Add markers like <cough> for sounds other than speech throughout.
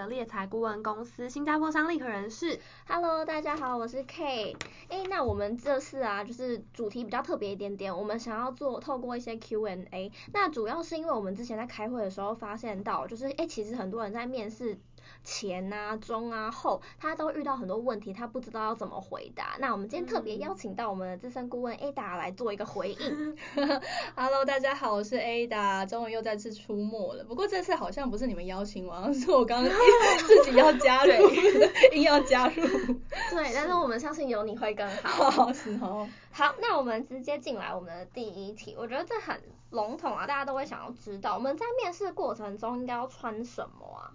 的猎才顾问公司新加坡商立可人士。Hello，大家好，我是 K。哎，那我们这次啊，就是主题比较特别一点点，我们想要做透过一些 Q&A。那主要是因为我们之前在开会的时候发现到，就是哎，其实很多人在面试。前啊、中啊、后，他都遇到很多问题，他不知道要怎么回答。那我们今天特别邀请到我们的资深顾问 Ada 来做一个回应。<laughs> Hello，大家好，我是 Ada，终于又再次出没了。不过这次好像不是你们邀请我，好 <laughs> 像是我刚刚 <laughs> 自己要加入，硬要加入。对，但是我们相信有你会更好。好，是哦。好，那我们直接进来我们的第一题。我觉得这很笼统啊，大家都会想要知道，我们在面试过程中应该要穿什么啊？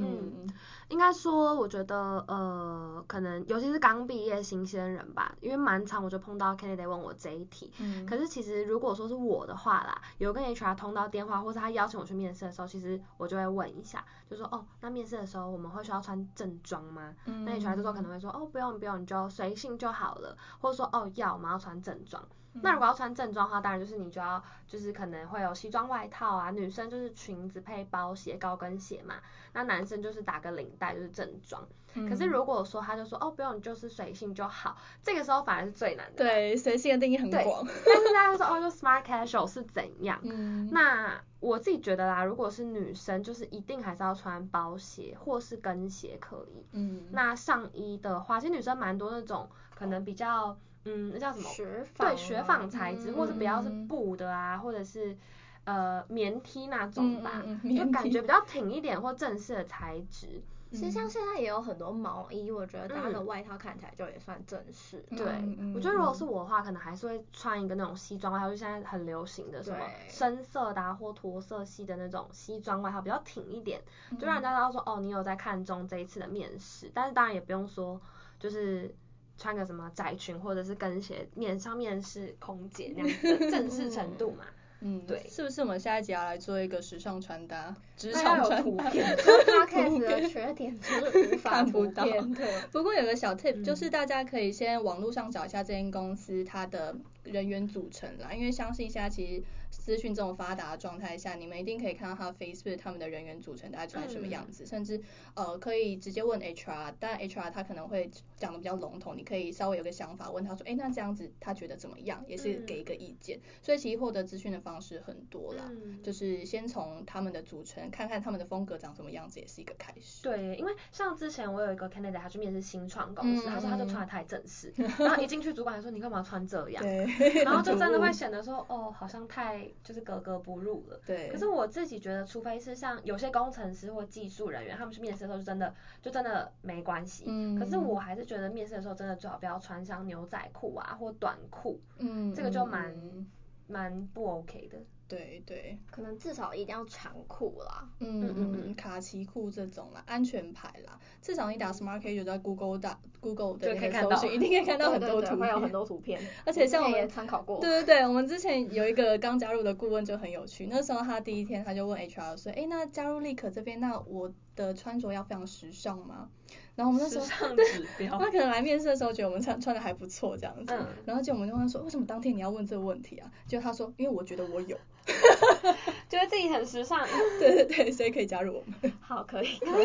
嗯，应该说，我觉得，呃，可能尤其是刚毕业新鲜人吧，因为蛮常我就碰到 candidate 问我这一题。嗯。可是其实如果说是我的话啦，有跟 HR 通到电话，或是他邀请我去面试的时候，其实我就会问一下，就说，哦，那面试的时候我们会需要穿正装吗？嗯。那 HR 这时候可能会说，哦，不用不用，你就随性就好了，或者说，哦，要我们要穿正装。那如果要穿正装的话，当然就是你就要就是可能会有西装外套啊，女生就是裙子配包鞋、高跟鞋嘛。那男生就是打个领带就是正装。嗯。可是如果说他就说哦不用，你就是随性就好，这个时候反而是最难的。对，随性的定义很广。但是大家就说哦就 smart casual 是怎样？嗯。那我自己觉得啦，如果是女生，就是一定还是要穿包鞋或是跟鞋可以。嗯。那上衣的话，其实女生蛮多那种可能比较。嗯，那叫什么？雪纺。对，雪纺材质，嗯，或是比较是布的啊，或者是呃棉 T 那种吧，嗯嗯，就感觉比较挺一点或正式的材质。其实像现在也有很多毛衣，我觉得搭个外套看起来就也算正式。嗯、对、嗯，我觉得如果是我的话，可能还是会穿一个那种西装外套，就现在很流行的什么深色的啊或驼色系的那种西装外套，比较挺一点，就让人家知道说哦，你有在看中这一次的面试。但是当然也不用说就是。穿个什么窄裙或者是跟鞋，面上面是空姐那样子的正式程度嘛？嗯，对，是不是我们下一集要来做一个时尚穿搭？职场穿搭。<laughs> <laughs> 图片。Podcast 的缺点就是无法图片 <laughs> 看不到。不过有个小 tip，就是大家可以先网络上找一下这间公司它的人员组成啦，因为相信现在其实。资讯这种发达的状态下，你们一定可以看到他 Facebook 他们的人员组成大概穿什么样子，嗯、甚至呃可以直接问 HR，但 HR 他可能会讲的比较笼统，你可以稍微有个想法问他说，哎，那这样子他觉得怎么样，也是给一个意见。嗯、所以其实获得资讯的方式很多啦，嗯、就是先从他们的组成看看他们的风格长什么样子，也是一个开始。对，因为像之前我有一个 candidate，他去面试新创公司，嗯、他说他就穿的太正式，<laughs> 然后一进去主管还说你干嘛穿这样，对，然后就真的会 <laughs> 显得说哦好像太就是格格不入了。对。可是我自己觉得，除非是像有些工程师或技术人员，他们去面试的时候就真的就真的没关系。嗯。可是我还是觉得面试的时候真的最好不要穿上牛仔裤啊或短裤。嗯。这个就蛮蛮不 OK 的。对对，可能至少一定要长裤啦，嗯嗯嗯，卡其裤这种啦，安全牌啦，至少你打 smart casual 在 Google 打 Google 的那个搜寻，一定可以看到很多图片，会有很多图片，而且像我们也参考过，对对对，我们之前有一个刚加入的顾问就很有趣，那时候他第一天他就问 HR 说，哎，那加入立可这边，那我的穿着要非常时尚吗？然后我们那时候，他可能来面试的时候觉得我们穿穿的还不错这样子，嗯、然后就我们就问他说，为什么当天你要问这个问题啊？就他说，因为我觉得我有 <laughs> <laughs> 觉得自己很时尚，对对对，所以可以加入我们。<laughs> 好，可以可以。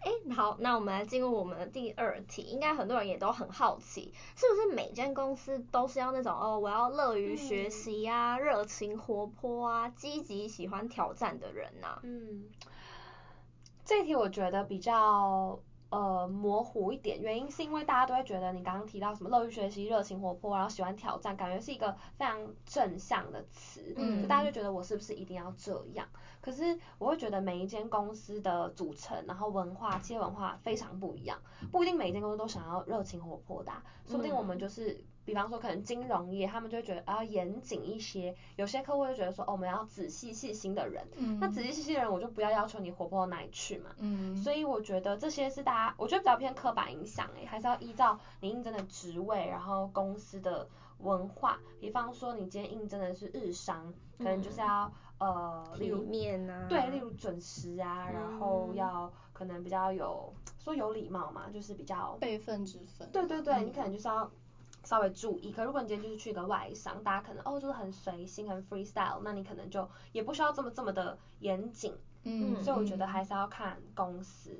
哎，好，那我们来进入我们的第二题，应该很多人也都很好奇，是不是每间公司都是要那种哦，我要乐于学习啊，热、嗯、情活泼啊，积极喜欢挑战的人呐、啊？嗯，这题我觉得比较。呃，模糊一点，原因是因为大家都会觉得你刚刚提到什么乐于学习、热情活泼，然后喜欢挑战，感觉是一个非常正向的词，嗯，就大家就觉得我是不是一定要这样？可是我会觉得每一间公司的组成，然后文化、企业文化非常不一样，不一定每一间公司都想要热情活泼的啊，说不定我们就是。比方说，可能金融业他们就会觉得啊严谨一些，有些客户就觉得说，哦，我们要仔细细心的人，嗯、那仔细细心的人我就不要要求你活泼到哪里去嘛，嗯，所以我觉得这些是大家，我觉得比较偏刻板印象诶，还是要依照你应征的职位，然后公司的文化，比方说你今天应征的是日商，可能就是要、嗯、呃，例如面啊，对，例如准时啊，然后要可能比较有说有礼貌嘛，就是比较辈分之分，对对对，嗯、你可能就是要。稍微注意，可如果你今天就是去一个外商，大家可能哦就是很随性很 freestyle，那你可能就也不需要这么这么的严谨，嗯，所以我觉得还是要看公司。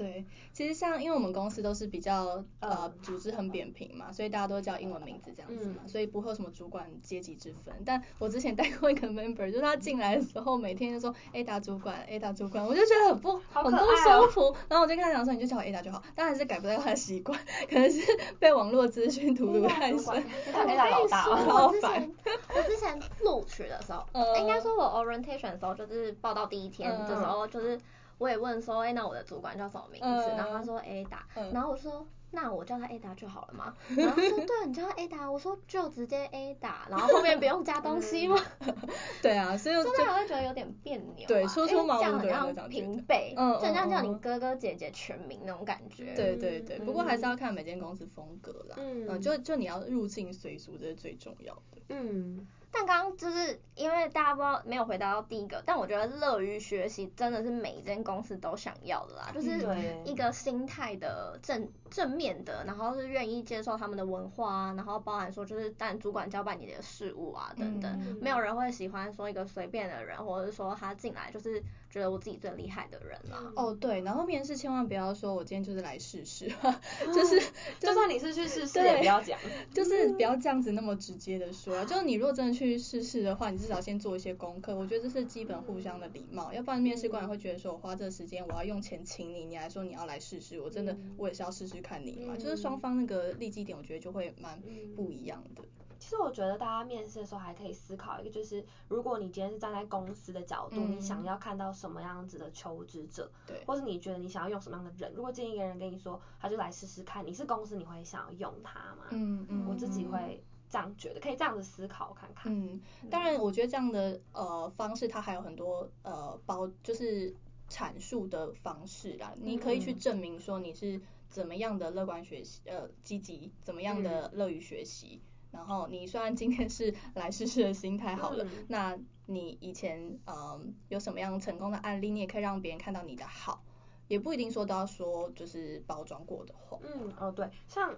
对，其实像因为我们公司都是比较呃组织很扁平嘛，所以大家都叫英文名字这样子嘛，嗯、所以不会有什么主管阶级之分。但我之前带过一个 member，就是他进来的时候每天就说 Ada 主管，Ada 主管，我就觉得很不、哦、很不舒服。然后我就跟他讲说，你就叫我 Ada 就好，但还是改不掉他的习惯，可能是 <laughs> 被网络资讯荼毒太深。Ada 老大，我之前 <laughs> 我之前录取的时候，呃、应该说我 orientation 的时候就是报到第一天的时候就是。我也问说，哎、欸，那我的主管叫什么名字？嗯、然后他说 Ada，、嗯、然后我说，那我叫他 Ada 就好了嘛。然后他说，对，你叫他 Ada，我说就直接 Ada，然后后面不用加东西吗？<laughs> 对啊，所以 <laughs> 就真的会觉得有点别扭、啊。对，说出毛病这样很像平辈，嗯，就像叫你哥哥姐姐全名那种感觉。对对对，不过还是要看每间公司风格啦。嗯，嗯就就你要入境随俗，这是最重要的。嗯。但刚刚就是因为大家不知道没有回答到第一个，但我觉得乐于学习真的是每一间公司都想要的啦，就是一个心态的正正面的，然后是愿意接受他们的文化啊，然后包含说就是但主管交办你的事务啊等等，嗯、没有人会喜欢说一个随便的人，或者是说他进来就是。觉得我自己最厉害的人了。哦，对，然后面试千万不要说我今天就是来试试，<laughs> 就是就算你是去试试也不要讲，就是不要这样子那么直接的说。就是你如果真的去试试的话，你至少先做一些功课，我觉得这是基本互相的礼貌，要不然面试官也会觉得说我花这个时间，我要用钱请你，你还说你要来试试，我真的我也是要试试看你嘛，就是双方那个利基点，我觉得就会蛮不一样的。其实我觉得大家面试的时候还可以思考一个，就是如果你今天是站在公司的角度，嗯、你想要看到什么样子的求职者，对，或者你觉得你想要用什么样的人，如果建议一个人跟你说，他就来试试看，你是公司，你会想要用他吗？嗯嗯，我自己会这样觉得，可以这样子思考看看。嗯，当然，我觉得这样的呃方式，它还有很多呃包，就是阐述的方式啦。你可以去证明说你是怎么样的乐观学习，呃，积极，怎么样的乐于学习。嗯然后你虽然今天是来试试的心态好了，嗯、那你以前嗯有什么样成功的案例，你也可以让别人看到你的好，也不一定说都要说就是包装过的话。嗯哦对，像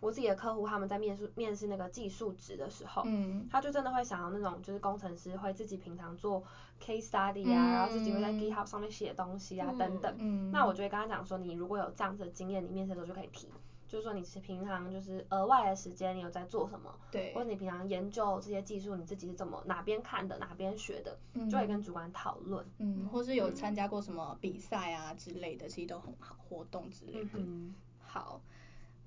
我自己的客户他们在面试面试那个技术职的时候，嗯，他就真的会想要那种就是工程师会自己平常做 case study 啊，嗯、然后自己会在 GitHub 上面写东西啊、嗯、等等。嗯，那我就会跟他讲说，你如果有这样子的经验，你面试的时候就可以提。就是说，你是平常就是额外的时间，你有在做什么？对。或者你平常研究这些技术，你自己是怎么哪边看的，哪边学的，嗯、就会跟主管讨论。嗯，或是有参加过什么比赛啊之类的，其实都很好，活动之类的。嗯，好。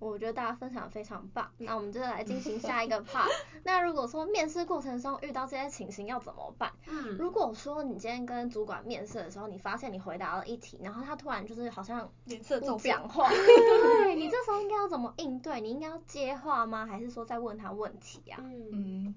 我觉得大家分享非常棒，那我们就来进行下一个 <laughs> part。那如果说面试过程中遇到这些情形要怎么办？嗯，如果说你今天跟主管面试的时候，你发现你回答了一题，然后他突然就是好像脸色不讲话，<laughs> 对，你这时候应该要怎么应对？你应该要接话吗？还是说再问他问题呀？嗯，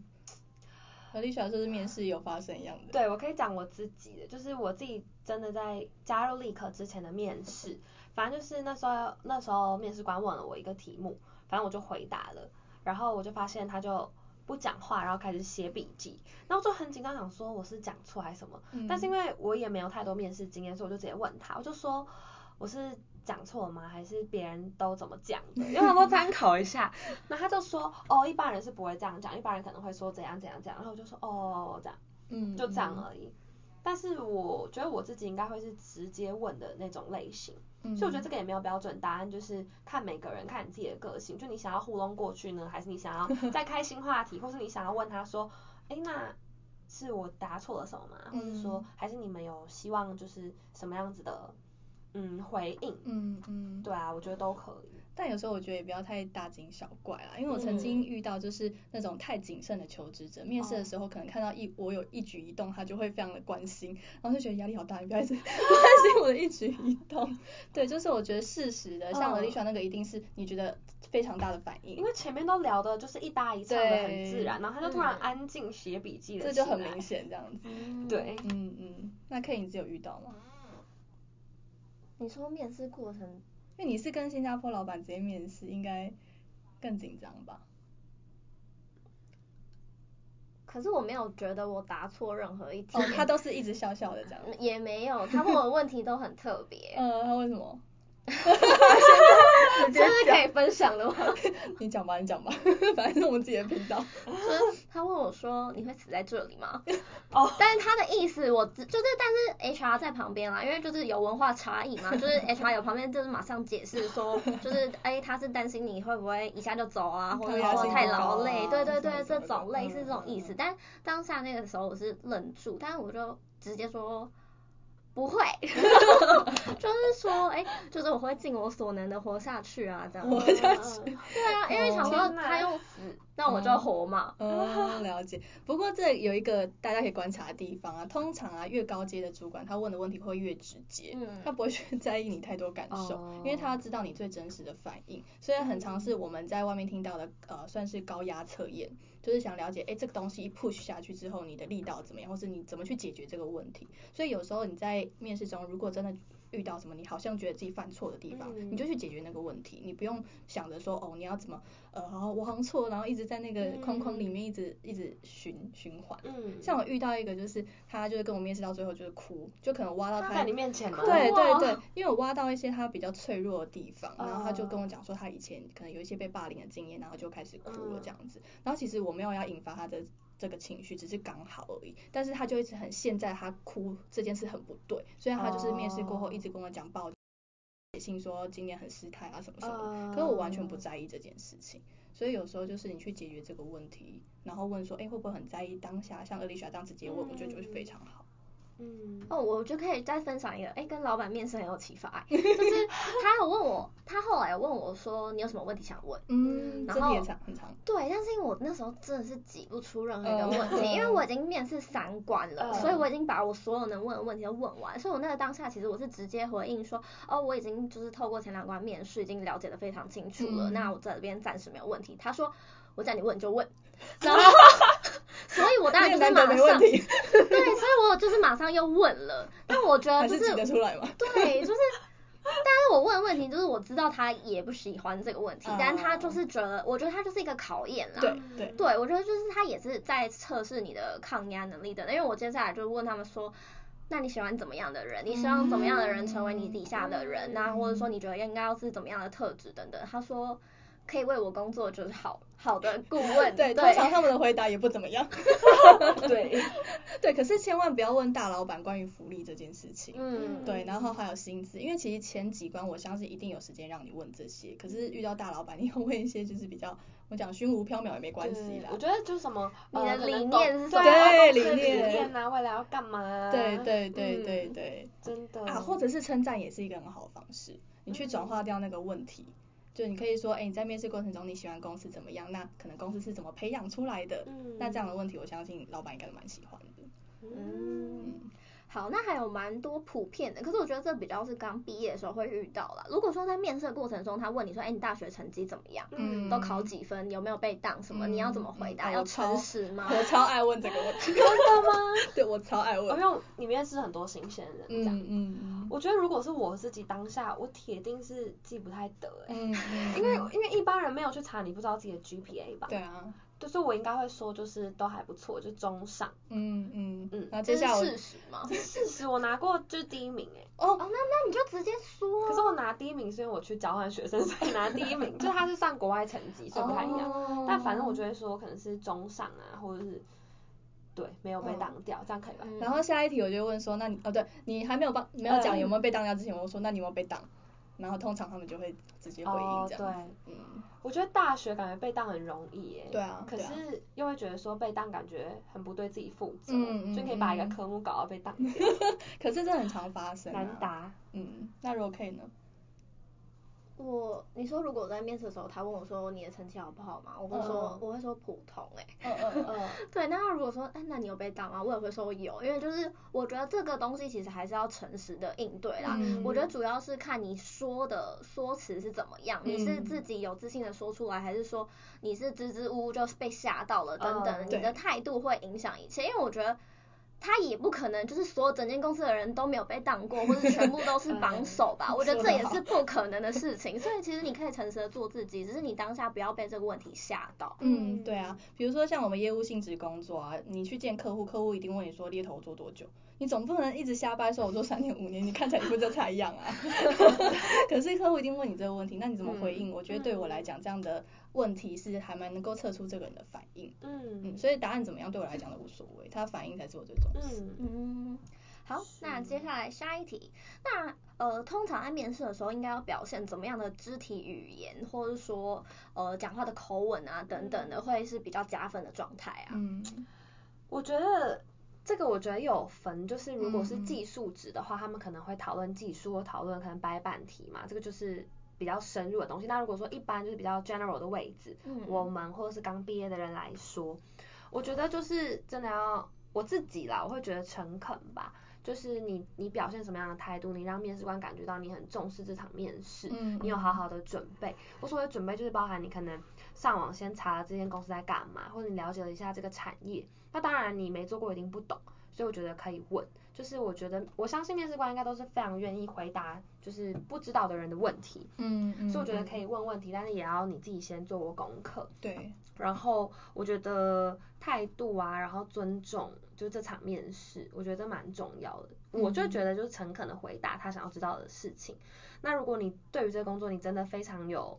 和丽莎说是面试有发生一样的。对，我可以讲我自己的，就是我自己真的在加入立可之前的面试。反正就是那时候，那时候面试官问了我一个题目，反正我就回答了，然后我就发现他就不讲话，然后开始写笔记，然后就很紧张，想说我是讲错还是什么，嗯、但是因为我也没有太多面试经验，所以我就直接问他，我就说我是讲错了吗？还是别人都怎么讲的？因为我参考一下，那他就说哦，一般人是不会这样讲，一般人可能会说怎样怎样怎样，然后我就说哦这样，嗯，就这样而已。但是我觉得我自己应该会是直接问的那种类型，嗯、所以我觉得这个也没有标准答案，就是看每个人，看你自己的个性，就你想要糊弄过去呢，还是你想要 <laughs> 再开新话题，或是你想要问他说，哎，那是我答错了什么吗？或者说，还是你们有希望就是什么样子的，嗯，回应，嗯嗯，对啊，我觉得都可以。但有时候我觉得也不要太大惊小怪啦，因为我曾经遇到就是那种太谨慎的求职者，嗯、面试的时候可能看到一我有一举一动，他就会非常的关心，然后就觉得压力好大，你不要一直关心我的一举一动。对，就是我觉得事实的，像 Alicia 那个一定是你觉得非常大的反应，因为前面都聊的就是一搭一唱的很自然，然后他就突然安静写笔记了，这就很明显这样子。嗯、对，嗯嗯，那 K 你自己有遇到吗？你说面试过程？因为你是跟新加坡老板直接面试，应该更紧张吧？可是我没有觉得我答错任何一题。哦，他都是一直笑笑的这样。也没有，他问我问题都很特别。呃，他为什么？现在是可以分享的吗？<laughs> 你讲吧，你讲吧，<laughs> 反正是我们自己的频道。他问我说：“你会死在这里吗？” <laughs> 哦，但是他的意思我就是，但是 HR 在旁边啦，因为就是有文化差异嘛，就是 HR 有旁边就是马上解释说，就是哎，他是担心你会不会一下就走啊，或者说太劳累，对对对，这种类似这种意思。但当下那个时候我是愣住，但是我就直接说。不会，<laughs> 就是说，哎、欸，就是我会尽我所能的活下去啊，这样。活下去。对啊，因为想说他用死，那我就活嘛。嗯，了解。不过这有一个大家可以观察的地方啊，通常啊，越高阶的主管，他问的问题会越直接，嗯、他不会去在意你太多感受，嗯、因为他要知道你最真实的反应。所以很常是我们在外面听到的，呃，算是高压测验。就是想了解，哎，这个东西一 push 下去之后，你的力道怎么样，或是你怎么去解决这个问题。所以有时候你在面试中，如果真的遇到什么你好像觉得自己犯错的地方，嗯、你就去解决那个问题，你不用想着说，哦，你要怎么，呃，好，我好像错，然后一直在那个框框里面一直、嗯、一直循循环。嗯。像我遇到一个，就是他就是跟我面试到最后就是哭，就可能挖到他，他在你面前吗？对对对，因为我挖到一些他比较脆弱的地方，然后他就跟我讲说他以前可能有一些被霸凌的经验，然后就开始哭了这样子。嗯、然后其实我没有要引发他的这个情绪，只是刚好而已。但是他就一直很现在他哭这件事很不对，所以他就是面试过后一直跟我讲抱歉。写信说今年很失态啊什么什么，可是我完全不在意这件事情，所以有时候就是你去解决这个问题，然后问说，哎，会不会很在意当下，像 Alicia 这样直接问，我觉得就是非常好。嗯，哦，我就可以再分享一个，哎，跟老板面试很有启发，就是他有问我，他后来有问我说，你有什么问题想问？嗯，然后很长很长。对，但是因为我那时候真的是挤不出任何一个问题，<laughs> 因为我已经面试三关了，所以我已经把我所有能问的问题都问完，所以我那个当下其实我是直接回应说，哦，我已经就是透过前两关面试已经了解的非常清楚了，那我这边暂时没有问题。他说，我叫你问就问，<laughs> 然后。所以我当然就是马上，对，所以我就是马上又问了，<laughs> 但我觉得就是，是出来嘛对，就是，但是我问的问题就是我知道他也不喜欢这个问题，但他就是觉得，我觉得他就是一个考验啦，对对，对我觉得就是他也是在测试你的抗压能力的，因为我接下来就问他们说，那你喜欢怎么样的人？你希望怎么样的人成为你底下的人？那或者说你觉得应该要是怎么样的特质等等？他说。可以为我工作就是好好的顾问，<laughs> 对，通常他们的回答也不怎么样，<laughs> 对，<laughs> 对，可是千万不要问大老板关于福利这件事情，嗯，对，然后还有薪资，因为其实前几关我相信一定有时间让你问这些，可是遇到大老板，你要问一些就是比较，我讲虚无缥缈也没关系啦，我觉得就是什么你的理念是什么，对，理念。啊，未来要干嘛，对对对对对，真的。啊，或者是称赞也是一个很好的方式，你去转化掉那个问题。就你可以说，哎，你在面试过程中你喜欢公司怎么样？那可能公司是怎么培养出来的？嗯，那这样的问题，我相信老板应该蛮喜欢的。嗯。好，那还有蛮多普遍的，可是我觉得这比较是刚毕业的时候会遇到啦。如果说在面试的过程中，他问你说，哎，你大学成绩怎么样？嗯，都考几分？有没有被当什么？你要怎么回答？要诚实吗？<laughs> 我超爱问这个问题。<laughs> 真的吗？<laughs> 对，我超爱问。因为你面试很多新鲜人，这样。嗯嗯。我觉得如果是我自己当下，我铁定是记不太得哎。嗯嗯。因为因为一般人没有去查，你不知道自己的 GPA 吧？对啊。就是我应该会说，就是都还不错，就中上。嗯嗯嗯。那接下来事实吗？事实，我拿过就是第一名哎。哦，那那你就直接说。可是我拿第一名是因为我去交换学生，所以拿第一名，就他是上国外成绩，所以不太一样。但反正我就会说，可能是中上啊，或者是对没有被挡掉，这样可以吧？然后下一题我就问说，那你哦对，你还没有帮没有讲有没有被挡掉之前，我说那你有没有被当？然后通常他们就会直接回应这样。对，嗯。我觉得大学感觉被当很容易耶，对啊，可是又会觉得说被当感觉很不对自己负责，嗯嗯，就可以把一个科目搞到被当掉，<laughs> 可是这很常发生，难答，嗯，那如果可以呢？我你说如果我在面试的时候，他问我说你的成绩好不好嘛？我会说、嗯、我会说普通哎、欸，嗯嗯嗯，<laughs> 对。那如果说哎，那你有被当吗？我也会说有，因为就是我觉得这个东西其实还是要诚实的应对啦。嗯、我觉得主要是看你说的说辞是怎么样，嗯、你是自己有自信的说出来，还是说你是支支吾吾就是被吓到了等等，嗯、你的态度会影响一切。因为我觉得。他也不可能就是所有整间公司的人都没有被当过，或者全部都是 <laughs> 榜首吧？我觉得这也是不可能的事情。所以其实你可以诚实的做自己，只是你当下不要被这个问题吓到。嗯，对啊，比如说像我们业务性质工作啊，你去见客户，客户一定问你说猎头做多久？你总不能一直瞎掰说我做三年五年，你看起来一副就才一样啊。<laughs> 可是客户一定问你这个问题，那你怎么回应？嗯、我觉得对我来讲，这样的问题是还蛮能够测出这个人的反应。嗯嗯，所以答案怎么样对我来讲都无所谓，他反应才是我最重视。嗯嗯。好，那接下来下一题，那呃，通常在面试的时候应该要表现怎么样的肢体语言，或者说呃，讲话的口吻啊等等的，会是比较加分的状态啊？嗯，我觉得这个我觉得有分，就是如果是技术值的话，嗯、他们可能会讨论技术，或讨论可能白板题嘛，这个就是比较深入的东西。那如果说一般就是比较 general 的位置，嗯、我们或者是刚毕业的人来说，我觉得就是真的要我自己啦，我会觉得诚恳吧。就是你，你表现什么样的态度，你让面试官感觉到你很重视这场面试，嗯，你有好好的准备。我所谓准备就是包含你可能上网先查了这间公司在干嘛，或者你了解了一下这个产业。那当然你没做过一定不懂，所以我觉得可以问。就是我觉得我相信面试官应该都是非常愿意回答，就是不知道的人的问题，嗯嗯，所以我觉得可以问问题，但是也要你自己先做过功课，对。然后我觉得态度啊，然后尊重。就这场面试，我觉得蛮重要的。我就觉得就是诚恳的回答他想要知道的事情。嗯、那如果你对于这个工作你真的非常有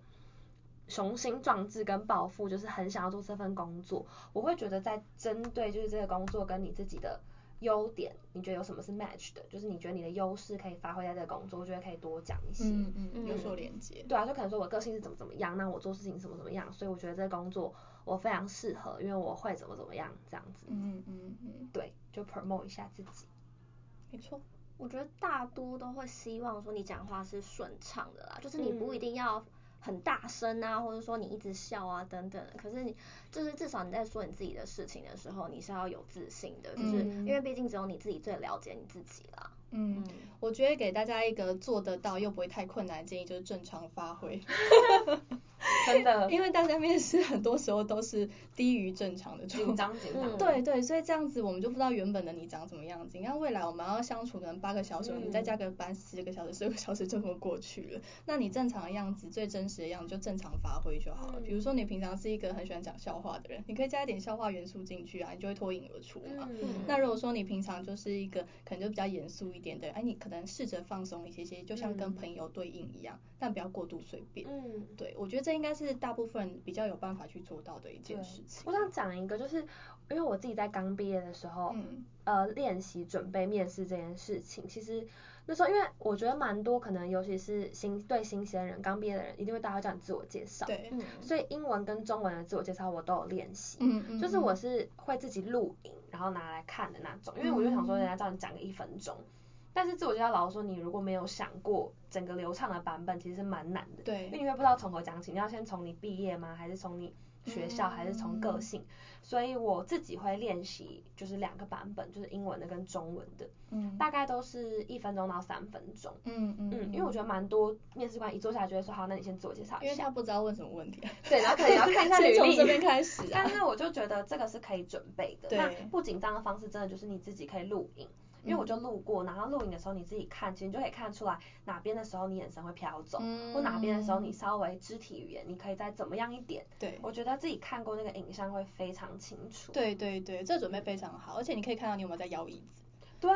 雄心壮志跟抱负，就是很想要做这份工作，我会觉得在针对就是这个工作跟你自己的优点，你觉得有什么是 match 的？就是你觉得你的优势可以发挥在这个工作，我觉得可以多讲一些。嗯嗯，有所连接。对啊，就可能说我个性是怎么怎么样，那我做事情怎么怎么样，所以我觉得这个工作。我非常适合，因为我会怎么怎么样这样子。嗯嗯嗯，对，就 promote 一下自己。没错，我觉得大多都会希望说你讲话是顺畅的啦，就是你不一定要很大声啊，或者说你一直笑啊等等。可是你就是至少你在说你自己的事情的时候，你是要有自信的，就是因为毕竟只有你自己最了解你自己啦。嗯，我觉得给大家一个做得到又不会太困难的建议，就是正常发挥。<laughs> <laughs> 真的，因为大家面试很多时候都是低于正常的紧张紧张。对对，所以这样子我们就不知道原本的你长什么样子。你看未来我们要相处可能八个小时，嗯、你再加个班十个小时、十个小时就这么过去了。那你正常的样子、最真实的样子就正常发挥就好了。嗯、比如说你平常是一个很喜欢讲笑话的人，你可以加一点笑话元素进去啊，你就会脱颖而出嘛。嗯、那如果说你平常就是一个可能就比较严肃一点的，哎，你可能试着放松一些些，就像跟朋友对应一样，嗯、但不要过度随便。嗯，对，我觉得这应该是大部分比较有办法去做到的一件事情。我想讲一个，就是因为我自己在刚毕业的时候，嗯、呃，练习准备面试这件事情，其实那时候因为我觉得蛮多可能，尤其是新对新鲜人刚毕业的人，一定会大家叫你自我介绍，对，嗯、所以英文跟中文的自我介绍我都有练习，嗯嗯，就是我是会自己录影，然后拿来看的那种，因为我就想说人家叫你讲个一分钟。但是自我介绍老师说，你如果没有想过整个流畅的版本，其实是蛮难的。对。因为你会不知道从何讲起，你要先从你毕业吗？还是从你学校？嗯、还是从个性？所以我自己会练习，就是两个版本，就是英文的跟中文的。嗯。大概都是一分钟到三分钟。嗯嗯。嗯，因为我觉得蛮多面试官一坐下来就会说，好，那你先自我介绍一下。因为他不知道问什么问题。对，然后可能要看一下 <laughs> 履历。从这边开始啊。但是我就觉得这个是可以准备的。对。那不紧张的方式，真的就是你自己可以录影。因为我就路过，然后录影的时候你自己看，其实你就可以看出来哪边的时候你眼神会飘走，嗯、或哪边的时候你稍微肢体语言，你可以再怎么样一点。对，我觉得自己看过那个影像会非常清楚。对对对，这准备非常好，而且你可以看到你有没有在摇椅子。对，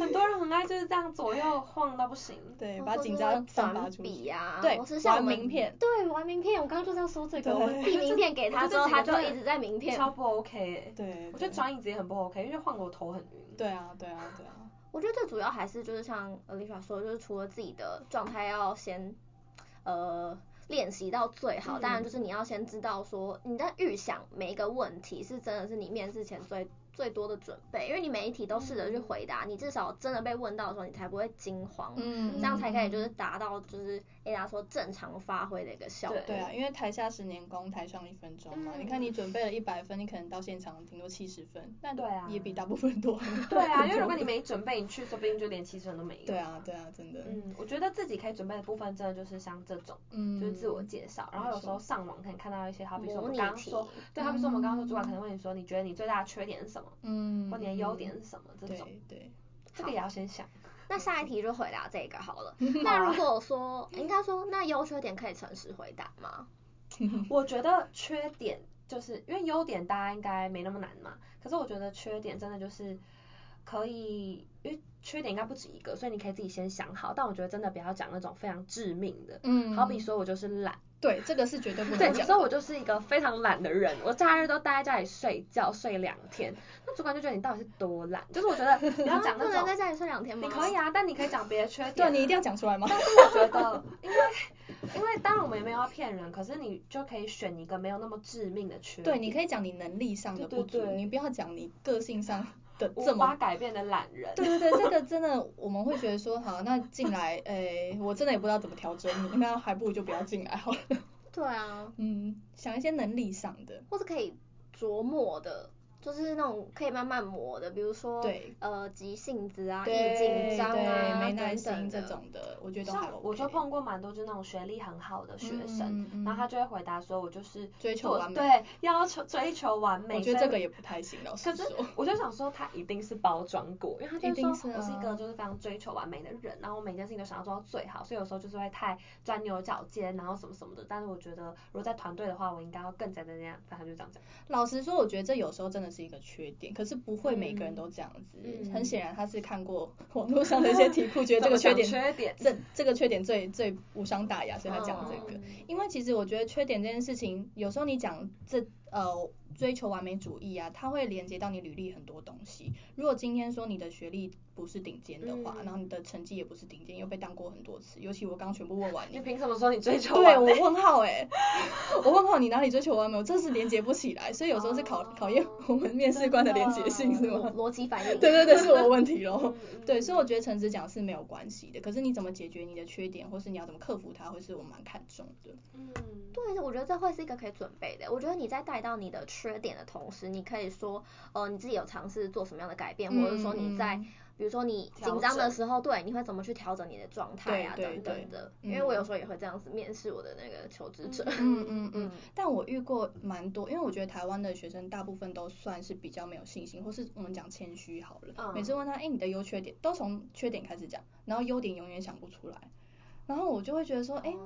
很多人很爱就是这样左右晃到不行。<laughs> 对，把紧张散发出去。啊，对，玩名片。对，玩名片，我刚刚就是要说这个，我们递名片给他之后，他就一直在名片。超不 OK。对。我觉得转椅子也很不 OK，因为晃得我头很晕。对啊，对啊，对啊。我觉得最主要还是就是像 Alicia 说的，就是除了自己的状态要先呃练习到最好，当然就是你要先知道说你在预想每一个问题是真的是你面试前最。最多的准备，因为你每一题都试着去回答，嗯、你至少真的被问到的时候，你才不会惊慌，嗯，这样才可以就是达到就是人家说正常发挥的一个效果。对啊，因为台下十年功，台上一分钟嘛。嗯、你看你准备了一百分，你可能到现场顶多七十分，那对啊，也比大部分多。对啊，<laughs> 因为如果你没准备，你去说不定就连七十分都没有。对啊，对啊，真的。嗯，我觉得自己可以准备的部分，真的就是像这种，嗯，就是自我介绍，然后有时候上网可以看到一些，好比说我们刚刚说，对，好比说我们刚刚说主管可能问你说，你觉得你最大的缺点是什么？嗯，或你的。优点是什么？这种对，对这个也要先想。<laughs> 那下一题就回答这个好了。<laughs> 那如果说应该说，那优缺点可以诚实回答吗？<laughs> 我觉得缺点就是因为优点大家应该没那么难嘛。可是我觉得缺点真的就是可以，因为缺点应该不止一个，所以你可以自己先想好。但我觉得真的不要讲那种非常致命的，嗯，好比说我就是懒。对，这个是绝对不能讲。对，所以我就是一个非常懒的人，我假日都待在家里睡觉睡两天，那主管就觉得你到底是多懒。就是我觉得 <laughs> 你要讲那种，不能在家里睡两天吗？你可以啊，但你可以讲别的缺点。对，你一定要讲出来吗？但是我觉得，因为因为当然我们也没有要骗人，可是你就可以选一个没有那么致命的缺点。对，你可以讲你能力上的不足，对对对，你不要讲你个性上的这么无法改变的懒人。对对对，这个 <laughs> 真的我们会觉得说，好，那进来，诶，我真的也不知道怎么调整你，那还不如就不要进来好了。对啊，嗯，想一些能力上的，或是可以琢磨的。就是那种可以慢慢磨的，比如说，对呃，急性子啊，易紧张啊，没耐心这种的，我觉得都还 OK。像我就碰过蛮多，就是那种学历很好的学生，然后他就会回答说，我就是追求完美，对，要求追求完美。我觉得这个也不太行，老师说。可是我就想说，他一定是包装过，因为他就说我是一个就是非常追求完美的人，然后我每件事情都想要做到最好，所以有时候就是会太钻牛角尖，然后什么什么的。但是我觉得，如果在团队的话，我应该要更加的那样。反正就这样讲。老实说，我觉得这有时候真的是一个缺点。可是不会每个人都这样子，嗯、很显然他是看过 <laughs> 网络上的一些题库，<laughs> 觉得这个缺点，缺点这这个缺点最最无伤大雅，所以他讲这个。因为其实我觉得缺点这件事情，有时候你讲这呃。追求完美主义啊，它会连接到你履历很多东西。如果今天说你的学历不是顶尖的话，嗯、然后你的成绩也不是顶尖，又被当过很多次，尤其我刚全部问完你，你凭什么说你追求完美？对，<laughs> 我问号哎、欸，我问号，你哪里追求完美？我这是连接不起来，所以有时候是考、哦、考验我们面试官的连接性是吗？逻辑反应。对对对，是我的问题喽。<laughs> 对，所以我觉得诚实讲是没有关系的，可是你怎么解决你的缺点，或是你要怎么克服它，会是我蛮看重的。嗯，对，我觉得这会是一个可以准备的。我觉得你在带到你的缺点的同时，你可以说，呃，你自己有尝试做什么样的改变，嗯、或者说你在，比如说你紧张的时候，对，你会怎么去调整你的状态啊，等等的。因为我有时候也会这样子面试我的那个求职者。嗯 <laughs> 嗯嗯。但我遇过蛮多，因为我觉得台湾的学生大部分都算是比较没有信心，或是我们讲谦虚好了。嗯、每次问他，哎、欸，你的优缺点，都从缺点开始讲，然后优点永远想不出来。然后我就会觉得说，哎、欸，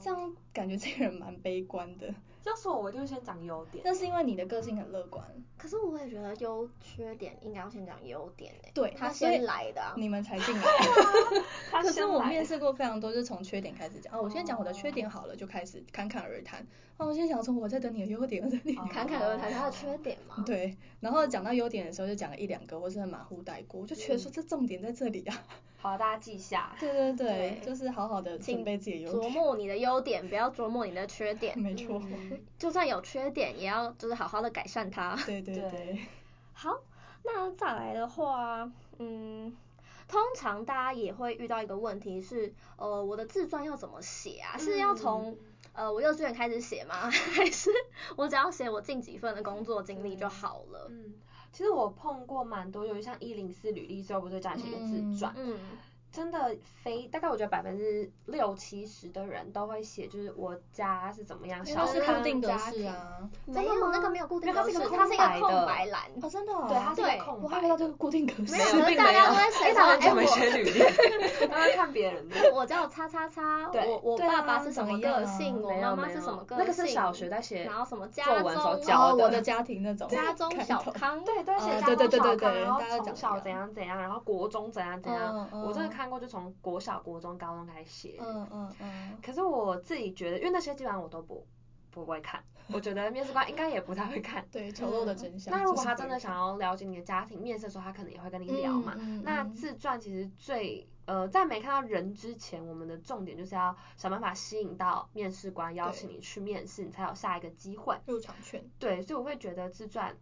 这样感觉这个人蛮悲观的。要是我，我就先讲优点。那是因为你的个性很乐观。可是我也觉得优缺点应该要先讲优点诶。对，他先来的，你们才进来。<laughs> 可是我面试过非常多，就是从缺点开始讲。哦，我先讲我的缺点好了，就开始侃侃而谈。哦，我先讲从我在等你的优点，我在等你侃侃而谈他的缺点嘛。<laughs> 对，然后讲到优点的时候，就讲了一两个，或是很马虎带过，我就觉得说这重点在这里啊。好，大家记下。对对对，就是好好的准备自己的优点。琢磨你的优点，不要琢磨你的缺点。<laughs> 没错。就算有缺点，也要就是好好的改善它。对对对。好，那再来的话，嗯，通常大家也会遇到一个问题是，呃，我的自传要怎么写啊？是要从呃我幼稚园开始写吗？<laughs> 还是我只要写我近几份的工作经历就好了？嗯，其实我碰过蛮多，尤其像一零四履历，最后不是这样写一个自传。嗯。嗯真的非大概我觉得百分之六七十的人都会写，就是我家是怎么样，小康家庭啊。没有那个没有固定格式，它是一个空白栏。哦，真的。对，它是一个空白。我还以为这个固定格式。没有，<laughs> 并没有。哎，他们怎么写履历？他在看别人的。我叫叉叉叉，我我爸爸是什么个性，我妈妈是什么个性。那个是小学在写，然后什么家中，然后我的家庭那种。家中小康。对对，写家中小康，然后从小怎样怎样，然后国中怎样怎样。我真的看过，就从国。小国中、高中开始写，嗯嗯嗯。可是我自己觉得，因为那些基本上我都不不会看，<laughs> 我觉得面试官应该也不太会看。对，丑陋的真相。那如果他真的想要了解你的家庭，面试的时候他可能也会跟你聊嘛。那自传其实最呃，在没看到人之前，我们的重点就是要想办法吸引到面试官，邀请你去面试，你才有下一个机会。入场券。对，所以我会觉得自传。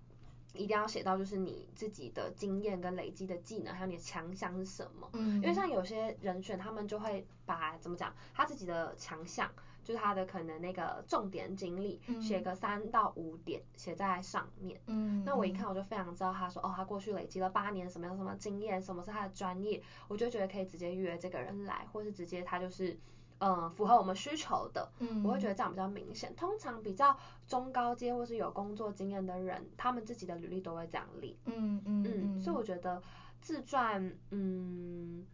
一定要写到就是你自己的经验跟累积的技能，还有你的强项是什么？嗯，因为像有些人选，他们就会把怎么讲，他自己的强项，就是他的可能那个重点经历，写个三到五点写在上面。嗯，那我一看我就非常知道他说，哦，他过去累积了八年什么样什么经验，什么是他的专业，我就觉得可以直接约这个人来，或是直接他就是。嗯，符合我们需求的，嗯，我会觉得这样比较明显。通常比较中高阶或是有工作经验的人，他们自己的履历都会这样列。嗯嗯嗯，所以我觉得自传，嗯，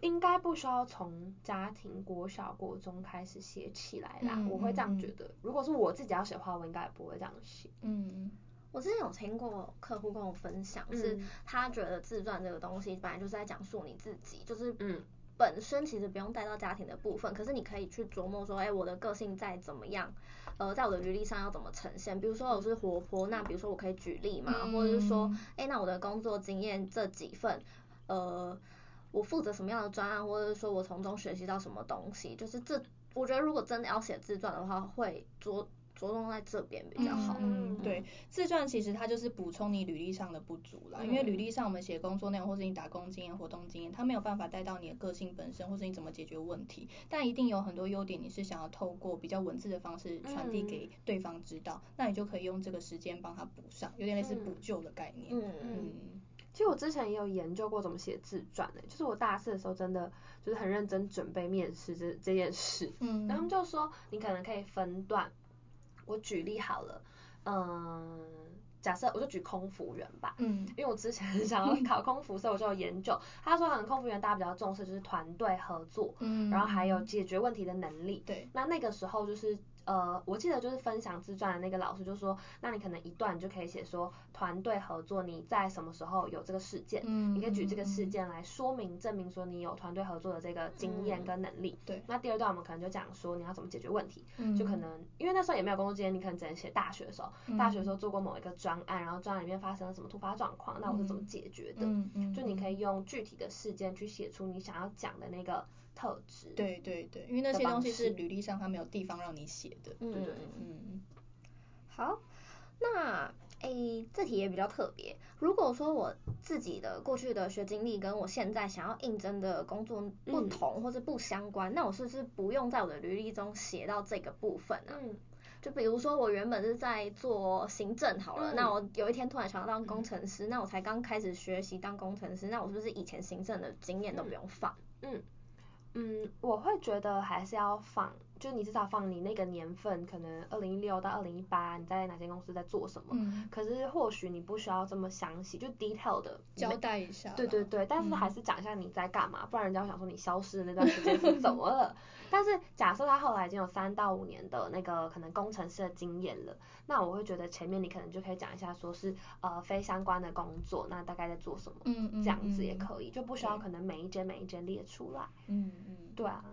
应该不需要从家庭国小国中开始写起来啦。嗯、我会这样觉得。如果是我自己要写的话，我应该也不会这样写。嗯。我之前有听过客户跟我分享，嗯、是他觉得自传这个东西本来就是在讲述你自己，就是嗯。本身其实不用带到家庭的部分，可是你可以去琢磨说，哎、欸，我的个性在怎么样，呃，在我的履历上要怎么呈现？比如说我是活泼，那比如说我可以举例嘛，嗯、或者是说，哎、欸，那我的工作经验这几份，呃，我负责什么样的专案，或者是说我从中学习到什么东西？就是这，我觉得如果真的要写自传的话，会着。着重在这边比较好。嗯，对，自传其实它就是补充你履历上的不足啦。因为履历上我们写工作内容或是你打工经验、活动经验，它没有办法带到你的个性本身，或是你怎么解决问题。但一定有很多优点，你是想要透过比较文字的方式传递给对方知道，那你就可以用这个时间帮他补上，有点类似补救的概念。嗯嗯。其实我之前也有研究过怎么写自传诶，就是我大四的时候真的就是很认真准备面试这这件事。嗯。然后他们就说你可能可以分段。我举例好了，嗯，假设我就举空服员吧，嗯，因为我之前 <laughs> 想要 <laughs> 考空服，所以我就有研究。他说，可能空服员大家比较重视就是团队合作，嗯，然后还有解决问题的能力，对，那那个时候就是。呃，我记得就是分享自传的那个老师就说，那你可能一段你就可以写说团队合作，你在什么时候有这个事件，嗯，你可以举这个事件来说明证明说你有团队合作的这个经验跟能力。对。那第二段我们可能就讲说你要怎么解决问题，嗯，就可能因为那时候也没有工作经验，你可能只能写大学的时候，大学的时候做过某一个专案，然后专案里面发生了什么突发状况，那我是怎么解决的？嗯嗯。就你可以用具体的事件去写出你想要讲的那个。特质，对对对，因为那些东西是履历上它没有地方让你写的，嗯、对对，嗯，好，那诶，这题也比较特别。如果说我自己的过去的学经历跟我现在想要应征的工作不同或是不相关，嗯、那我是不是不用在我的履历中写到这个部分呢？嗯，就比如说我原本是在做行政好了，嗯、那我有一天突然想要当工程师，嗯、那我才刚开始学习当工程师，那我是不是以前行政的经验都不用放？嗯。嗯，我会觉得还是要放，就你至少放你那个年份，可能二零一六到二零一八，你在哪间公司在做什么。嗯。可是或许你不需要这么详细，就 detail 的交代一下。对对对，但是还是讲一下你在干嘛，嗯、不然人家会想说你消失的那段时间是怎么了。但是假设他后来已经有三到五年的那个可能工程师的经验了，那我会觉得前面你可能就可以讲一下，说是呃非相关的工作，那大概在做什么，嗯嗯，这样子也可以，就不需要可能每一间每一间列出来，嗯嗯，对啊，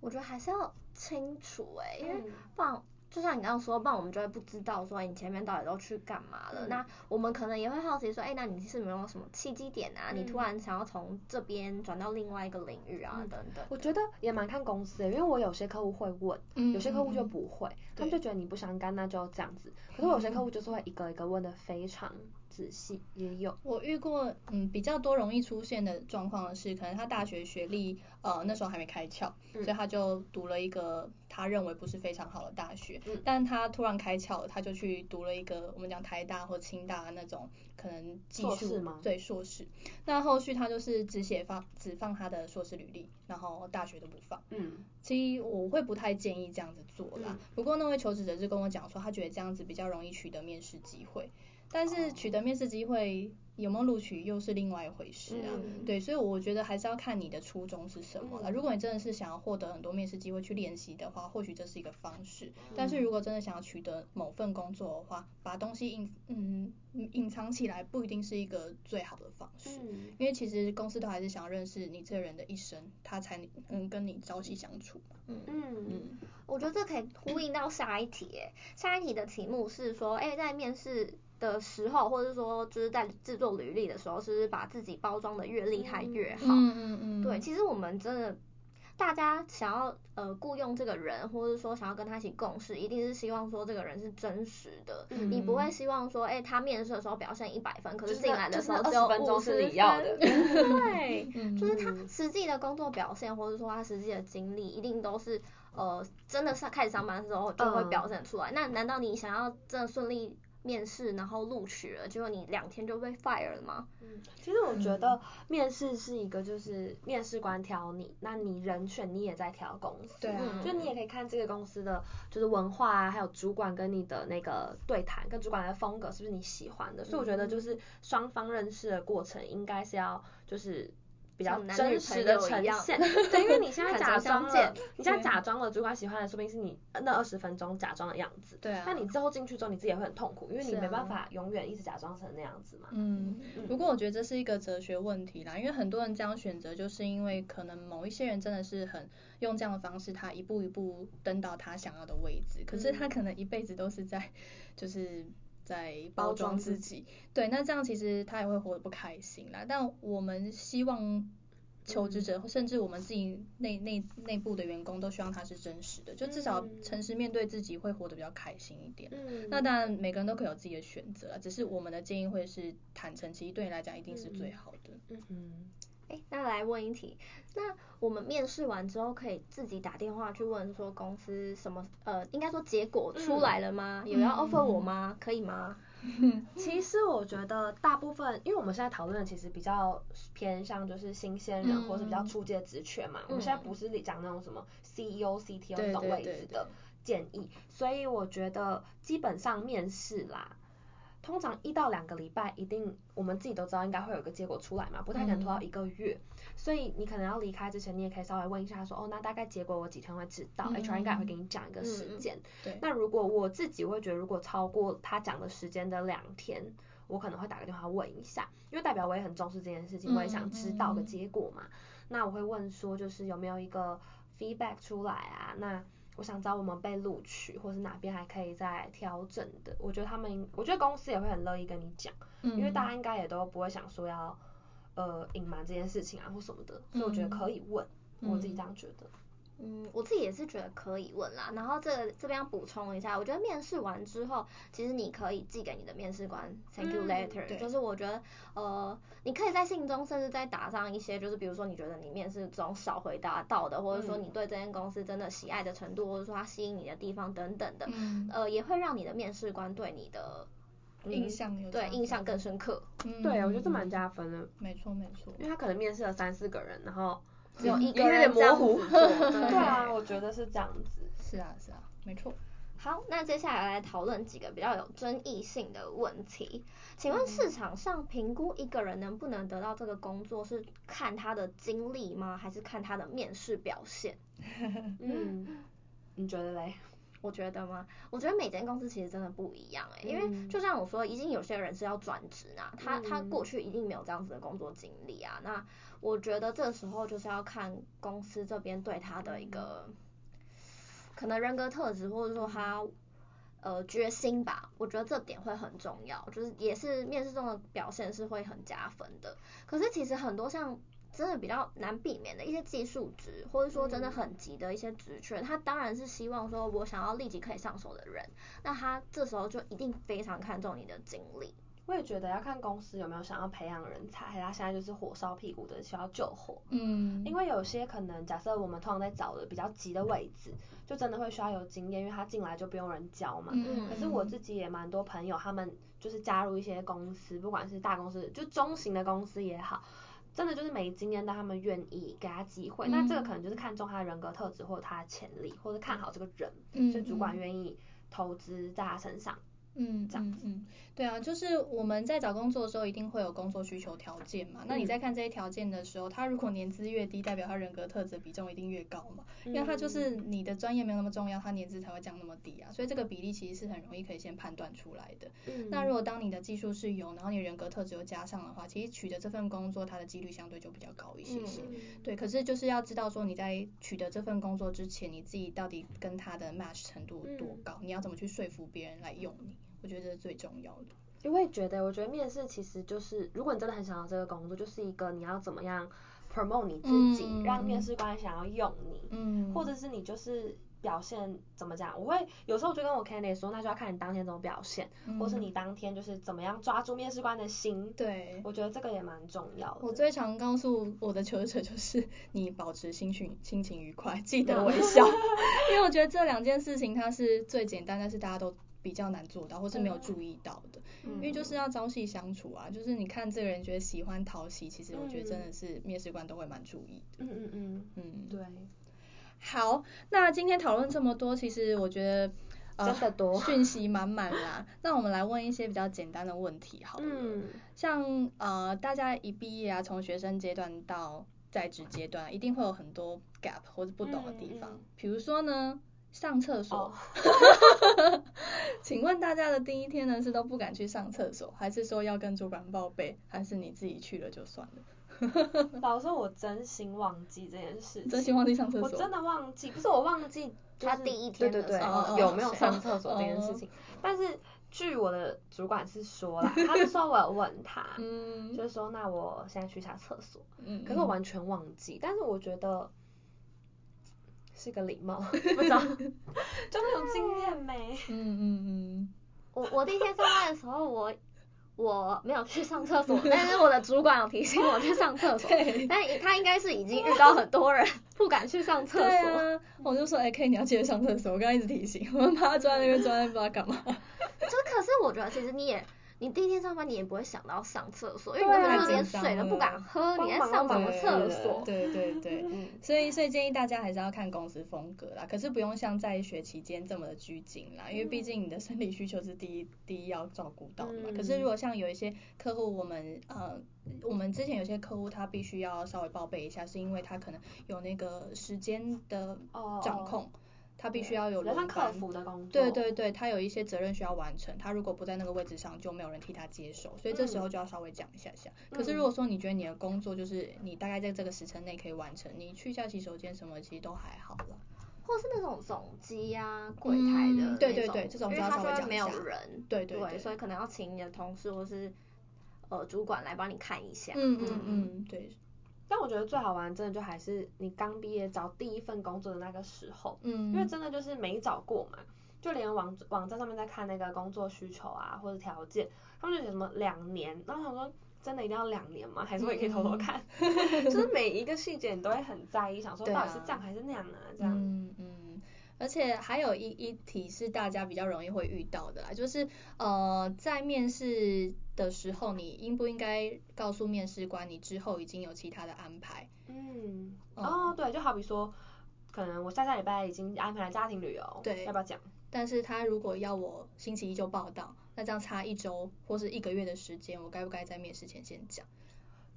我觉得还是要清楚哎、欸，因为不然。就像你刚刚说，不然我们就会不知道说你前面到底都去干嘛了。嗯、那我们可能也会好奇说，哎、欸，那你是没有什么契机点啊？嗯、你突然想要从这边转到另外一个领域啊，嗯、等等。我觉得也蛮看公司的，因为我有些客户会问，嗯、有些客户就不会，嗯、他们就觉得你不相干，那就这样子。可是我有些客户就是会一个一个问的非常。仔细也有，我遇过，嗯，比较多容易出现的状况是，可能他大学学历，呃，那时候还没开窍，嗯、所以他就读了一个他认为不是非常好的大学，嗯、但他突然开窍了，他就去读了一个我们讲台大或清大的那种可能技术？对，硕士。那后续他就是只写放只放他的硕士履历，然后大学都不放。嗯，其实我会不太建议这样子做啦。嗯、不过那位求职者就跟我讲说，他觉得这样子比较容易取得面试机会。但是取得面试机会有没有录取又是另外一回事啊，嗯、对，所以我觉得还是要看你的初衷是什么了。嗯、如果你真的是想要获得很多面试机会去练习的话，或许这是一个方式。嗯、但是如果真的想要取得某份工作的话，把东西隐嗯隐藏起来不一定是一个最好的方式，嗯、因为其实公司都还是想要认识你这个人的一生，他才能跟你朝夕相处。嗯。嗯。嗯，我觉得这可以呼应到下一题，诶，下一题的题目是说，哎，在面试。的时候，或者说就是在制作履历的时候，是不是把自己包装的越厉害越好？嗯嗯嗯。对，其实我们真的，大家想要呃雇佣这个人，或者说想要跟他一起共事，一定是希望说这个人是真实的。嗯。你不会希望说，哎，他面试的时候表现一百分，可是进来的时候只有五十分。你要的。<laughs> 对。<laughs> 就是他实际的工作表现，或者说他实际的经历，一定都是呃真的上开始上班的时候就会表现出来。那难道你想要真的顺利？面试然后录取了，结果你两天就被 fire 了吗？嗯，其实我觉得面试是一个就是面试官挑你，那你人选你也在挑公司，对啊，就你也可以看这个公司的就是文化啊，还有主管跟你的那个对谈，跟主管的风格是不是你喜欢的？所以我觉得就是双方认识的过程应该是要就是。比较真实的呈现，<laughs> 对，因为你现在假装了，你现在假装了主管喜欢的，说不定是你那二十分钟假装的样子。对啊。那你之后进去之后，你自己也会很痛苦，因为你没办法永远一直假装成那样子嘛。嗯。不过我觉得这是一个哲学问题啦，因为很多人这样选择，就是因为可能某一些人真的是很用这样的方式，他一步一步登到他想要的位置，可是他可能一辈子都是在就是。在包装自己，对，那这样其实他也会活得不开心啦。但我们希望求职者，嗯、甚至我们自己内内内部的员工，都希望他是真实的，就至少诚实面对自己，会活得比较开心一点。嗯、那当然，每个人都可以有自己的选择，只是我们的建议会是坦诚，其实对你来讲一定是最好的。嗯嗯。那来问一题，那我们面试完之后可以自己打电话去问说公司什么呃，应该说结果出来了吗？嗯、有要 offer 我吗？可以吗？<laughs> 其实我觉得大部分，因为我们现在讨论的其实比较偏向就是新鲜人或是比较初阶职缺嘛，嗯、我们现在不是讲那种什么 CEO、CTO 这种位置的建议，所以我觉得基本上面试啦。通常一到两个礼拜，一定我们自己都知道应该会有个结果出来嘛，不太可能拖到一个月。嗯、所以你可能要离开之前，你也可以稍微问一下说，哦，那大概结果我几天会知道、嗯、？HR 应该会给你讲一个时间。嗯、对。那如果我自己会觉得，如果超过他讲的时间的两天，我可能会打个电话问一下，因为代表我也很重视这件事情，我也想知道个结果嘛。嗯、那我会问说，就是有没有一个 feedback 出来啊？那我想知道我们被录取，或是哪边还可以再调整的。我觉得他们，我觉得公司也会很乐意跟你讲，嗯、因为大家应该也都不会想说要呃隐瞒这件事情啊或什么的，所以我觉得可以问，嗯、我自己这样觉得。嗯，我自己也是觉得可以问啦。然后这这边要补充一下，我觉得面试完之后，其实你可以寄给你的面试官 thank you letter，、嗯、就是我觉得呃，你可以在信中甚至再打上一些，就是比如说你觉得你面试中少回答到的，或者说你对这间公司真的喜爱的程度，或者说它吸引你的地方等等的，嗯、呃，也会让你的面试官对你的印象有对印象更深刻。嗯、对，我觉得这蛮加分的。没错没错，因为他可能面试了三四个人，然后。只有一个人这样子做，<laughs> 对啊，我觉得是这样子。是啊，是啊，没错。好，那接下来来讨论几个比较有争议性的问题。请问市场上评估一个人能不能得到这个工作，是看他的经历吗？还是看他的面试表现？<laughs> 嗯，你觉得嘞？我觉得吗？我觉得每间公司其实真的不一样哎、欸，因为就像我说，已经有些人是要转职啊，他他过去一定没有这样子的工作经历啊。那我觉得这时候就是要看公司这边对他的一个可能人格特质，或者说他呃决心吧。我觉得这点会很重要，就是也是面试中的表现是会很加分的。可是其实很多像。真的比较难避免的一些技术职，或者说真的很急的一些职缺，嗯、他当然是希望说我想要立即可以上手的人，那他这时候就一定非常看重你的经历。我也觉得要看公司有没有想要培养人才，他现在就是火烧屁股的需要救火。嗯，因为有些可能假设我们通常在找的比较急的位置，就真的会需要有经验，因为他进来就不用人教嘛。嗯。可是我自己也蛮多朋友，他们就是加入一些公司，不管是大公司就中型的公司也好。真的就是没经验，但他们愿意给他机会，嗯、那这个可能就是看中他的人格特质或者他的潜力，或者看好这个人，嗯、所以主管愿意投资在他身上。嗯，这样子，嗯，对啊，就是我们在找工作的时候，一定会有工作需求条件嘛。嗯、那你在看这些条件的时候，他如果年资越低，代表他人格特质比重一定越高嘛。嗯、因为他就是你的专业没有那么重要，他年资才会降那么低啊。所以这个比例其实是很容易可以先判断出来的。嗯、那如果当你的技术是有，然后你人格特质又加上的话，其实取得这份工作，它的几率相对就比较高一些些。嗯、对，可是就是要知道说你在取得这份工作之前，你自己到底跟他的 match 程度多高，嗯、你要怎么去说服别人来用你。我觉得这是最重要的。因为觉得，我觉得面试其实就是，如果你真的很想要这个工作，就是一个你要怎么样 promote 你自己，嗯、让面试官想要用你，嗯，或者是你就是表现怎么讲？我会有时候就跟我 candidate 说，那就要看你当天怎么表现，嗯、或是你当天就是怎么样抓住面试官的心。对，我觉得这个也蛮重要的。我最常告诉我的求职者就是，你保持心情心情愉快，记得微笑，<laughs> 因为我觉得这两件事情它是最简单，但是大家都。比较难做到，或是没有注意到的，嗯、因为就是要朝夕相处啊，就是你看这个人觉得喜欢讨喜，其实我觉得真的是面试官都会蛮注意的。嗯嗯嗯。嗯，对。好，那今天讨论这么多，其实我觉得，呃、真的多，讯息满满啦。那我们来问一些比较简单的问题好了，嗯，像呃大家一毕业啊，从学生阶段到在职阶段，一定会有很多 gap 或者不懂的地方，比、嗯、如说呢，上厕所。哦、<laughs> 请问大家的第一天呢，是都不敢去上厕所，还是说要跟主管报备，还是你自己去了就算了？<laughs> 老实说，我真心忘记这件事情。真心忘记上厕所。我真的忘记，不是我忘记，他第一天的时候对对对有没有上厕所这件事情。但是据我的主管是说啦，<laughs> 他是说我有问他，嗯，就是说那我现在去一下厕所，嗯，可是我完全忘记。但是我觉得是个礼貌，<laughs> 不知道，<laughs> 就那种经验没。嗯嗯嗯。我我第一天上班的时候我。我没有去上厕所，<laughs> 但是我的主管有提醒我去上厕所。对。但他应该是已经遇到很多人不敢去上厕所。啊。我就说，哎、欸，K，你要记得上厕所。我刚刚一直提醒，我们怕他坐在那边坐在那边不知道干嘛。就可是我觉得，其实你也。你第一天上班，你也不会想到上厕所，因为你根本连水都不敢喝，你还上什么厕所？对对对，嗯，所以所以建议大家还是要看公司风格啦，可是不用像在学期间这么的拘谨啦，因为毕竟你的生理需求是第一第一要照顾到的嘛。可是如果像有一些客户，我们呃，我们之前有些客户他必须要稍微报备一下，是因为他可能有那个时间的掌控。Oh. 他必须要有人客服的工作，对对对，他有一些责任需要完成，他如果不在那个位置上，就没有人替他接手，所以这时候就要稍微讲一下下。嗯、可是如果说你觉得你的工作就是你大概在这个时辰内可以完成，你去一下洗手间什么，其实都还好了。或是那种总机啊、柜台的、嗯，对对对，这种就要稍微讲一下。没有人，对对对，对，所以可能要请你的同事或是呃主管来帮你看一下。嗯嗯嗯，对。但我觉得最好玩，真的就还是你刚毕业找第一份工作的那个时候，嗯，因为真的就是没找过嘛，就连网网站上面在看那个工作需求啊或者条件，他们就写什么两年，然后想说真的一定要两年吗？还是我也可以偷偷看？嗯、<laughs> 就是每一个细节你都会很在意，想说到底是这样还是那样啊？这样，嗯嗯，而且还有一一题是大家比较容易会遇到的啦，就是呃在面试。的时候，你应不应该告诉面试官你之后已经有其他的安排？嗯，哦，对，就好比说，可能我下下礼拜已经安排了家庭旅游，对，要不要讲？但是他如果要我星期一就报到，那这样差一周或是一个月的时间，我该不该在面试前先讲？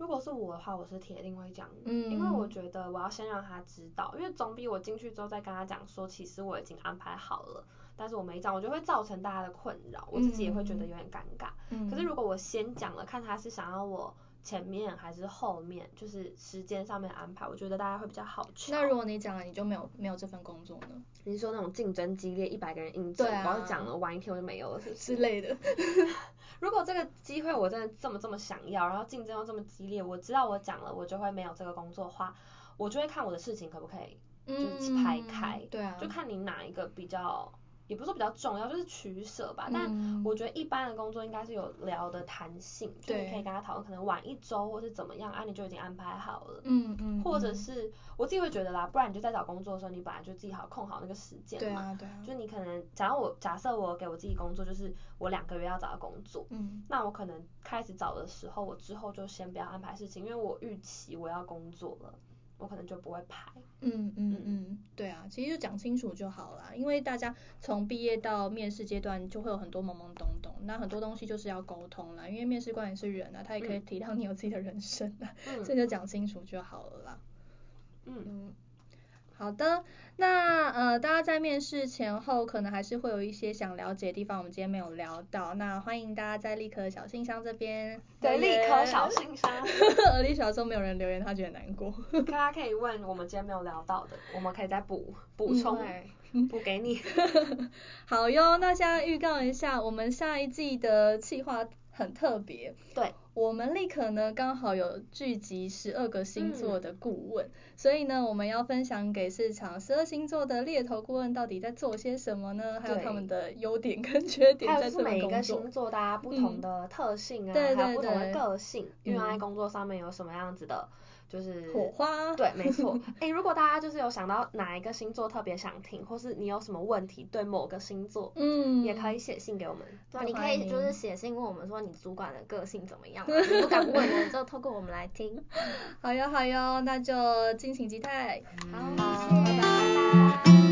如果是我的话，我是铁定会讲，嗯，因为我觉得我要先让他知道，因为总比我进去之后再跟他讲说，其实我已经安排好了。但是我没讲，我就会造成大家的困扰，我自己也会觉得有点尴尬。嗯。可是如果我先讲了，看他是想要我前面还是后面，就是时间上面安排，我觉得大家会比较好去。那如果你讲了，你就没有没有这份工作呢？你是说那种竞争激烈，一百个人应征，我要讲了晚一天我就没有了，是不是？之类的。<laughs> 如果这个机会我真的这么这么想要，然后竞争又这么激烈，我知道我讲了我就会没有这个工作的话，我就会看我的事情可不可以就是排开。嗯。对啊。就看你哪一个比较。也不是说比较重要，就是取舍吧。但我觉得一般的工作应该是有聊的弹性，嗯、就你可以跟他讨论，可能晚一周或是怎么样，啊，你就已经安排好了。嗯嗯。或者是我自己会觉得啦，不然你就在找工作的时候，你本来就自己好控好那个时间嘛。对啊对啊。就你可能，假如我假设我给我自己工作，就是我两个月要找到工作。嗯。那我可能开始找的时候，我之后就先不要安排事情，因为我预期我要工作了。我可能就不会排。嗯嗯嗯，对啊，其实就讲清楚就好了，因为大家从毕业到面试阶段就会有很多懵懵懂懂，那很多东西就是要沟通啦，因为面试官也是人啊，他也可以体谅你有自己的人生啊，嗯、所以就讲清楚就好了啦。嗯。嗯好的，那呃，大家在面试前后可能还是会有一些想了解的地方，我们今天没有聊到，那欢迎大家在立可小信箱这边，对，立可小信箱，<laughs> 而立小说没有人留言，他觉得难过，大家可以问我们今天没有聊到的，我们可以再补 <laughs> 补充，补给你。<laughs> 好哟，那现在预告一下，我们下一季的企划很特别，对。我们立刻呢刚好有聚集十二个星座的顾问，嗯，所以呢我们要分享给市场十二星座的猎头顾问到底在做些什么呢？还有他们的优点跟缺点在这份工作。还有是每一个星座大家不同的特性啊，嗯，还有不同的个性，运用在工作上面有什么样子的。就是火花，对，没错。哎、欸，如果大家就是有想到哪一个星座特别想听，或是你有什么问题对某个星座，嗯，也可以写信给我们。对，你可以就是写信问我们说你主管的个性怎么样，啊，你不敢问的就透过我们来听。<laughs> 好哟好哟，那就敬请期待。好，谢谢。拜拜。